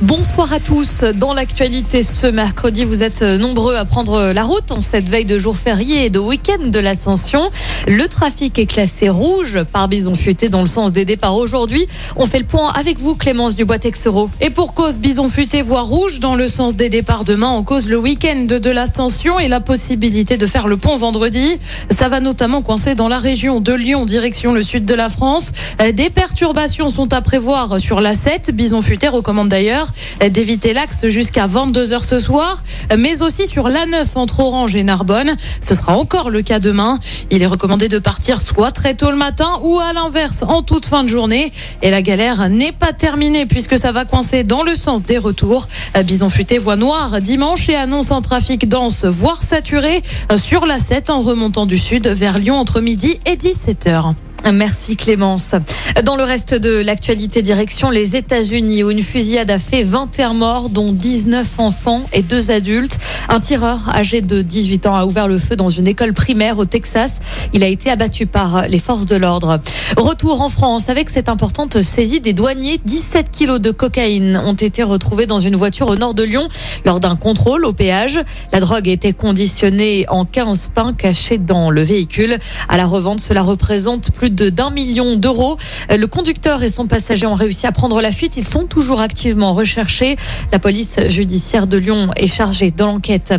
Bonsoir à tous. Dans l'actualité ce mercredi, vous êtes nombreux à prendre la route en cette veille de jour férié et de week-end de l'Ascension. Le trafic est classé rouge par Bison Futé dans le sens des départs aujourd'hui. On fait le point avec vous, Clémence Dubois-Texero. Et pour cause, Bison Futé voit rouge dans le sens des départs demain en cause le week-end de l'Ascension et la possibilité de faire le pont vendredi. Ça va notamment coincer dans la région de Lyon, direction le sud de la France. Des perturbations sont à prévoir sur la 7. Bison Futé recommande d'ailleurs d'éviter l'axe jusqu'à 22h ce soir, mais aussi sur l'A9 entre Orange et Narbonne. Ce sera encore le cas demain. Il est recommandé de partir soit très tôt le matin ou à l'inverse en toute fin de journée. Et la galère n'est pas terminée puisque ça va coincer dans le sens des retours. Bison Futé voie noire dimanche et annonce un trafic dense, voire saturé sur la 7 en remontant du sud vers Lyon entre midi et 17h. Merci Clémence. Dans le reste de l'actualité, direction les États-Unis où une fusillade a fait 21 morts, dont 19 enfants et deux adultes. Un tireur âgé de 18 ans a ouvert le feu dans une école primaire au Texas. Il a été abattu par les forces de l'ordre. Retour en France avec cette importante saisie des douaniers. 17 kilos de cocaïne ont été retrouvés dans une voiture au nord de Lyon lors d'un contrôle au péage. La drogue était conditionnée en 15 pains cachés dans le véhicule. À la revente, cela représente plus de d'un million d'euros. Le conducteur et son passager ont réussi à prendre la fuite. Ils sont toujours activement recherchés. La police judiciaire de Lyon est chargée de l'enquête.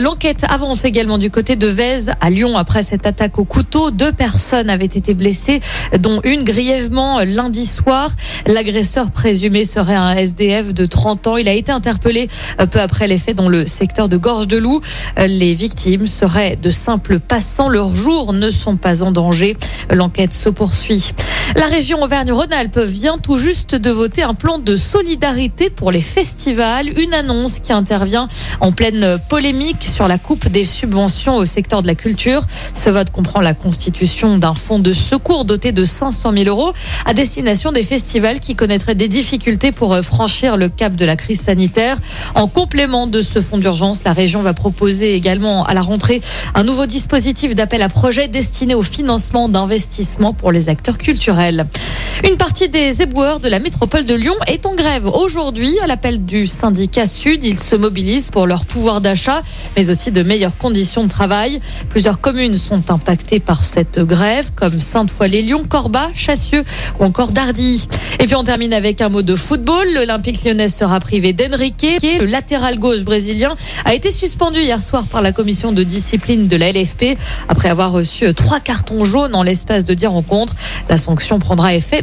L'enquête avance également du côté de Vèze à Lyon après cette attaque au couteau. Deux personnes avaient été blessées, dont une grièvement lundi soir. L'agresseur présumé serait un SDF de 30 ans. Il a été interpellé peu après les faits dans le secteur de Gorge de Loup. Les victimes seraient de simples passants. Leurs jours ne sont pas en danger. L'enquête se poursuit. La région Auvergne-Rhône-Alpes vient tout juste de voter un plan de solidarité pour les festivals, une annonce qui intervient en pleine polémique sur la coupe des subventions au secteur de la culture. Ce vote comprend la constitution d'un fonds de secours doté de 500 000 euros à destination des festivals qui connaîtraient des difficultés pour franchir le cap de la crise sanitaire. En complément de ce fonds d'urgence, la région va proposer également à la rentrée un nouveau dispositif d'appel à projet destiné au financement d'investissements pour les acteurs culturels. Carrel. Une partie des éboueurs de la métropole de Lyon est en grève aujourd'hui à l'appel du syndicat Sud. Ils se mobilisent pour leur pouvoir d'achat, mais aussi de meilleures conditions de travail. Plusieurs communes sont impactées par cette grève, comme Sainte-Foy-les-Lyons, Corba, Chassieux ou encore Dardy. Et puis on termine avec un mot de football. L'Olympique lyonnais sera privé d'Enrique, le latéral gauche brésilien, a été suspendu hier soir par la commission de discipline de la LFP après avoir reçu trois cartons jaunes en l'espace de 10 rencontres. La sanction prendra effet